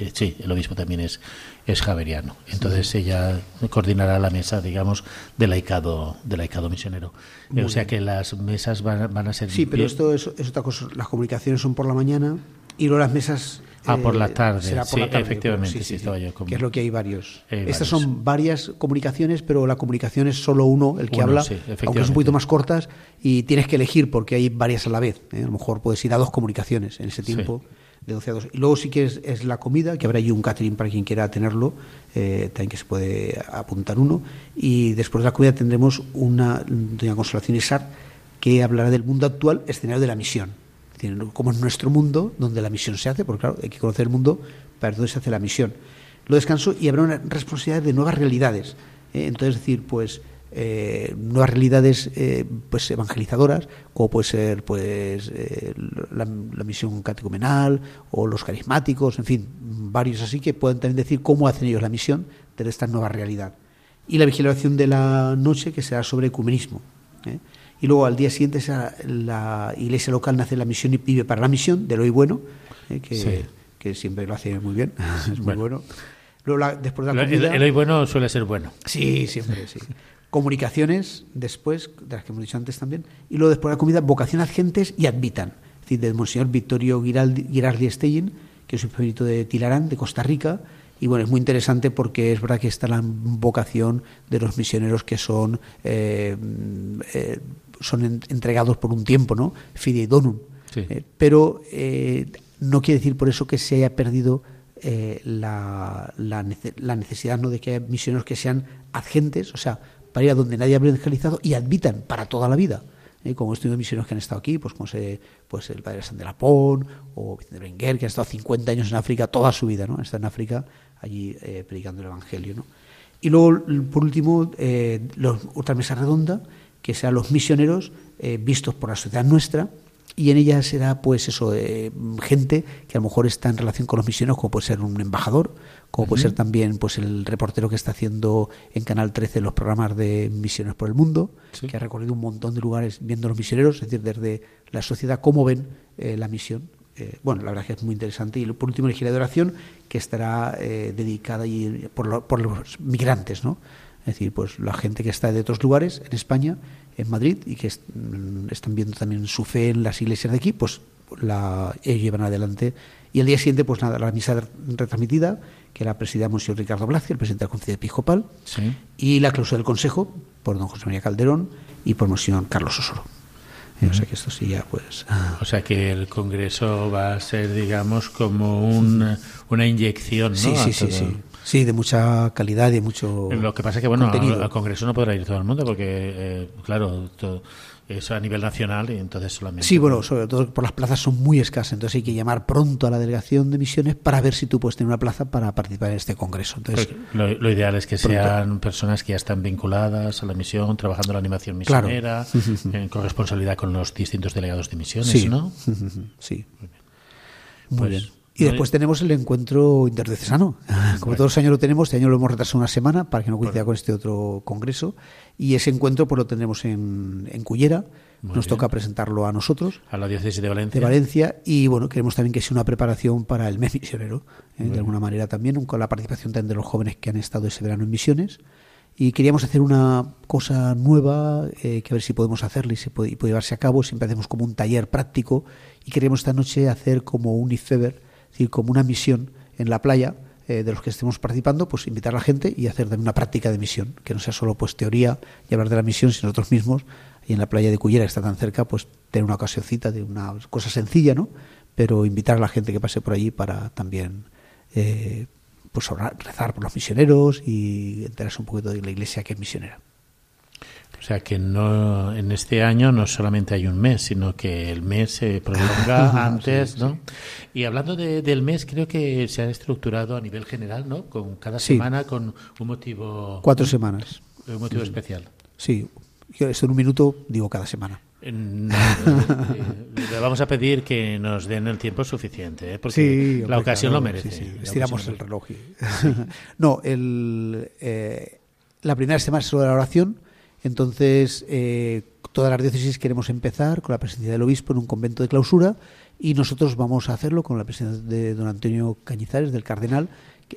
eh, sí, el obispo también es, es javeriano. Entonces ella coordinará la mesa, digamos, de laicado, de laicado misionero. O sea que las mesas van, van a ser Sí, pero esto es, es otra cosa. Las comunicaciones son por la mañana y luego las mesas. Eh, Ah, por la tarde. será por Sí, la tarde, efectivamente, sí, estaba yo Que es lo que hay varios. Hay Estas varios. son varias comunicaciones, pero la comunicación es solo uno el que Uno, habla, sí, aunque es un efectivamente. poquito más cortas y tienes que elegir porque hay varias a la vez. ¿eh? A lo mejor puedes ir a dos comunicaciones en ese Sí. tiempo. De 12 a 2. Y luego sí que es, es la comida, que habrá allí un catering para quien quiera tenerlo, eh, también que se puede apuntar uno. Y después de la comida tendremos una doña Consolación Isar que hablará del mundo actual, escenario de la misión. Cómo es nuestro mundo, donde la misión se hace, porque claro, hay que conocer el mundo para ver dónde se hace la misión. Lo descanso y habrá una responsabilidad de nuevas realidades. ¿eh? Entonces, es decir, pues eh, nuevas realidades eh, pues evangelizadoras, como puede ser pues eh, la, la misión catecumenal o los carismáticos, en fin, varios así que pueden también decir cómo hacen ellos la misión de esta nueva realidad. Y la vigilación de la noche, que será sobre ecumenismo. Y luego al día siguiente será la iglesia local nace la misión y vive para la misión, del hoy bueno, ¿eh? que, Sí. que siempre lo hace muy bien, [laughs] es muy Bueno. bueno. Luego, la- después de la el, comida, el hoy bueno suele ser bueno. Sí, siempre, sí. Comunicaciones, después, de las que hemos dicho antes también, y luego después de la comida, vocación ad gentes y admitan. Es decir, del Monseñor Giraldi, Girardi Stein, que es un perito de Tilarán, de Costa Rica, y bueno, es muy interesante porque es verdad que está la vocación de los misioneros que son, eh, eh, son en- entregados por un tiempo, ¿no? Fidei donum. Sí. Eh, pero eh, no quiere decir por eso que se haya perdido eh, la, la la necesidad ¿no? de que haya misioneros que sean agentes, o sea, para ir a donde nadie ha evangelizado y admitan para toda la vida. ¿eh? Como he tenido misioneros que han estado aquí, pues como se, pues el padre San de Lapón o Vicente Berenguer, que ha estado 50 años en África, toda su vida, ¿no? Está en África allí eh, predicando el Evangelio, ¿no? Y luego, por último, eh, los- otra mesa redonda, que serán los misioneros eh, vistos por la sociedad nuestra, y en ella será, pues eso, eh, gente que a lo mejor está en relación con los misioneros, como puede ser un embajador, como puede ser también pues el reportero que está haciendo en Canal 13 los programas de Misioneros por el Mundo, Sí. que ha recorrido un montón de lugares viendo los misioneros, es decir, desde la sociedad, cómo ven eh, la misión. Eh, bueno, la verdad es que es muy interesante. Y por último, la gira de oración, que estará eh, dedicada y por, lo- por los migrantes, ¿no? Es decir, pues la gente que está de otros lugares, en España, en Madrid, y que est- mm, están viendo también su fe en las iglesias de aquí, pues la ellos llevan adelante. Y el día siguiente, pues nada, la misa retransmitida, que la presidía Monseñor Ricardo Blasio, el presidente de la Conferencia Episcopal, Sí. y la clausura del Consejo por don José María Calderón y por Monseñor Carlos Osoro. O sea que esto sí ya pues... O sea que el Congreso va a ser, digamos, como un- una inyección, ¿no? sí, sí, sí, todo. sí. Sí, de mucha calidad y de mucho Lo que pasa es que, bueno, contenido. al, Congreso no podrá ir todo el mundo porque, eh, claro, to- es a nivel nacional y entonces solamente... Sí, bueno, sobre todo por las plazas son muy escasas, entonces hay que llamar pronto a la delegación de misiones para ver si tú puedes tener una plaza para participar en este congreso. Entonces, Porque Lo, lo ideal es que Pronto. sean personas que ya están vinculadas a la misión, trabajando en la animación Claro. misionera, [laughs] en corresponsabilidad con los distintos delegados de misiones, sí, ¿no? [laughs] sí. Muy Pues, bien. Y no después tenemos el encuentro interdiocesano. [laughs] Como todos los años lo tenemos, este año lo hemos retrasado una semana para que no coincida con este otro congreso. Y ese encuentro pues lo tendremos en, en Cullera. Muy Nos bien. toca presentarlo a nosotros. A la diócesis de Valencia. de Valencia y bueno queremos también que sea una preparación para el mes misionero ¿eh? de alguna manera también con la participación también de los jóvenes que han estado ese verano en misiones y queríamos hacer una cosa nueva eh, que a ver si podemos hacerla y se puede, y puede llevarse a cabo siempre hacemos como un taller práctico y queríamos esta noche hacer como un IFEBER es decir como una misión en la playa eh, de los que estemos participando, pues invitar a la gente y hacer también una práctica de misión, que no sea solo pues teoría y hablar de la misión, sino nosotros mismos, y en la playa de Cullera, que está tan cerca, pues tener una ocasioncita de una cosa sencilla, ¿no? Pero invitar a la gente que pase por allí para también eh, pues rezar por los misioneros y enterarse un poquito de la iglesia que es misionera. O sea que no en este año no solamente hay un mes, sino que el mes se prolonga [laughs] antes, ¿no? Y hablando de- del mes, creo que se ha estructurado a nivel general, ¿no? Con cada Sí. semana con un motivo Cuatro semanas. un motivo especial. Sí, yo en un minuto digo cada semana. Eh, no, eh, le vamos a pedir que nos den el tiempo suficiente, ¿eh? porque la ocasión claro, lo merece. sí, sí. Estiramos el lo reloj. y- [laughs] no, el, eh, la primera semana es sobre la oración. Entonces, eh, todas las diócesis queremos empezar con la presencia del obispo en un convento de clausura y nosotros vamos a hacerlo con la presencia de don Antonio Cañizares, del cardenal,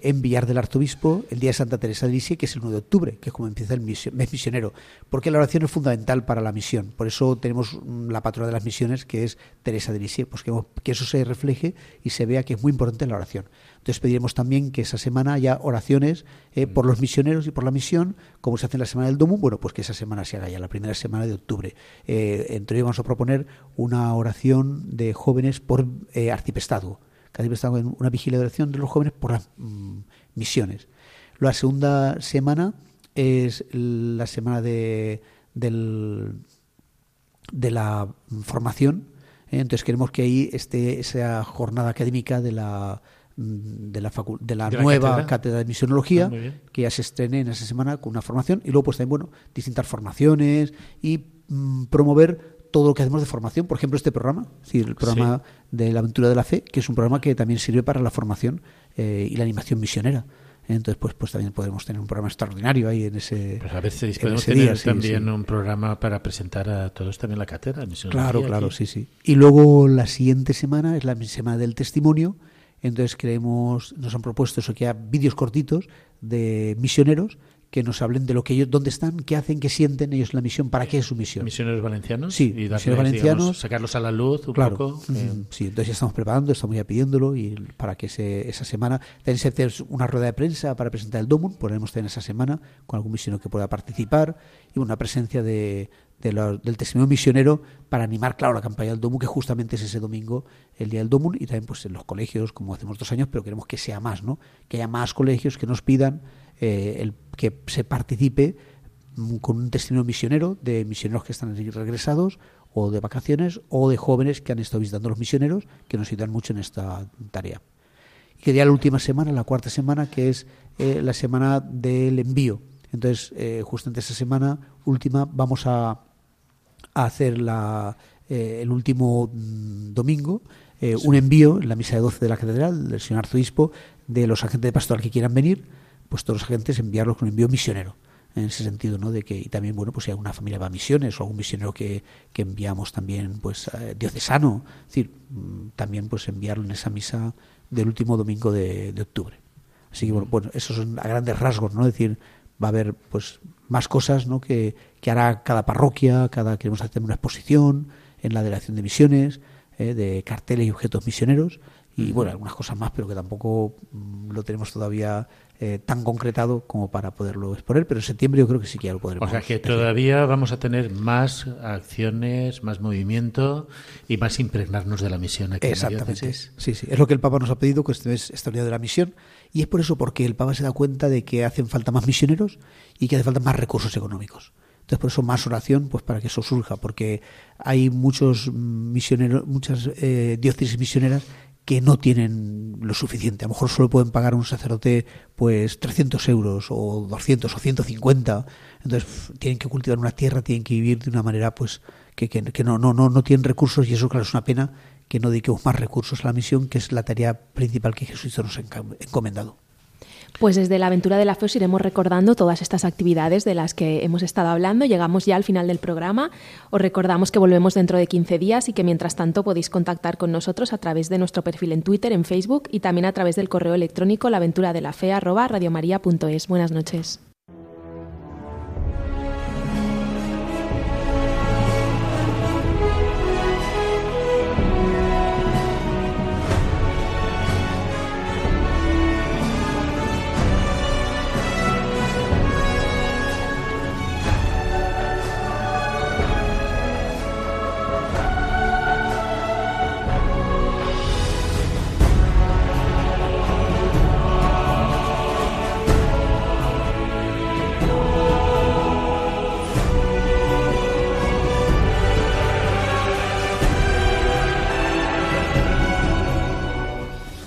en Villar del Arzobispo, el día de Santa Teresa de Lisieux, que es el 1 de octubre, que es como empieza el mes misionero. Porque la oración es fundamental para la misión. Por eso tenemos mm, la patrona de las misiones, que es Teresa de Lisieux, pues que, que eso se refleje y se vea que es muy importante la oración. Entonces pediremos también que esa semana haya oraciones eh, por los misioneros y por la misión, como se hace en la semana del Domo, bueno, pues que esa semana se haga ya, la primera semana de octubre. Eh, entre ellos vamos a proponer una oración de jóvenes por eh, arcipestado. Cada arcipestado en una vigilia de oración de los jóvenes por las mm, misiones. La segunda semana es la semana de, del, de la formación. ¿eh? Entonces queremos que ahí esté esa jornada académica de la mm, de la, facu- de la ¿De la nueva cátedra? cátedra? de misionología Ah, que ya se estrene en esa semana con una formación y luego pues también bueno distintas formaciones y mm, promover todo lo que hacemos de formación por ejemplo este programa es decir, el programa de la aventura de la fe que es un programa que también sirve para la formación eh, y la animación misionera entonces pues pues también podremos tener un programa extraordinario ahí en ese Pues a veces podemos tener día, también sí. un programa para presentar a todos también la cátedra. Claro, claro, aquí. sí, sí. Y luego la siguiente semana es la semana del testimonio. Entonces creemos, nos han propuesto eso que haya vídeos cortitos de misioneros que nos hablen de lo que ellos, dónde están, qué hacen, qué sienten ellos en la misión, para qué es su misión. Misioneros valencianos. Sí, y misioneros valencianos. digamos, sacarlos a la luz un Claro. poco. Eh, Sí, entonces ya estamos preparando, estamos ya pidiéndolo y para que se, esa semana hace una rueda de prensa para presentar el DOMUN, ponemos también esa semana con algún misionero que pueda participar y una presencia de, de la- del testimonio misionero para animar, claro, la campaña del DOMUN, que justamente es ese domingo, el día del DOMUN, y también pues en los colegios, como hacemos dos años, pero queremos que sea más, ¿no? Que haya más colegios que nos pidan eh, el que se participe con un testimonio misionero de misioneros que están regresados o de vacaciones o de jóvenes que han estado visitando a los misioneros que nos ayudan mucho en esta tarea. Y quería la última semana, la cuarta semana, que es eh, la semana del envío. Entonces, eh, justamente esa semana última vamos a, a hacer la, eh, el último mm, domingo eh, un envío en la misa de 12 de la catedral del señor arzobispo de los agentes de pastoral que quieran venir, pues todos los agentes enviarlos con un envío misionero en ese sentido, ¿no? De que y también bueno, pues si alguna familia va a misiones o algún misionero que, que enviamos también pues eh, diocesano, es decir, mm, también pues enviarlo en esa misa del último domingo de, de octubre. Así que bueno, bueno, esos son a grandes rasgos, ¿no? Es decir, va a haber pues más cosas, ¿no? Que, que hará cada parroquia, cada queremos hacer una exposición en la delegación de misiones, eh, de carteles y objetos misioneros y bueno, algunas cosas más, pero que tampoco mm, lo tenemos todavía eh, tan concretado como para poderlo exponer, pero en septiembre yo creo que sí que ya lo podremos. O sea que todavía vamos a tener más acciones, más movimiento y más impregnarnos de la misión aquí en la Exactamente. Sí, sí. Es lo que el Papa nos ha pedido, que este es extraordinario de la misión. Y es por eso porque el Papa se da cuenta de que hacen falta más misioneros y que hace falta más recursos económicos. Entonces, por eso más oración, pues para que eso surja, porque hay muchos misioneros, muchas eh, diócesis misioneras que no tienen lo suficiente. A lo mejor solo pueden pagar un sacerdote pues 300 euros o 200 o 150. Entonces tienen que cultivar una tierra, tienen que vivir de una manera pues que, no, no, no, no tienen recursos y eso claro es una pena que no dediquemos más recursos a la misión, que es la tarea principal que Jesucristo nos ha encomendado. Pues desde la aventura de la fe os iremos recordando todas estas actividades de las que hemos estado hablando. Llegamos ya al final del programa. Os recordamos que volvemos dentro de 15 días y que mientras tanto podéis contactar con nosotros a través de nuestro perfil en Twitter, en Facebook y también a través del correo electrónico laventuradelafe@radiomaria.es. Buenas noches.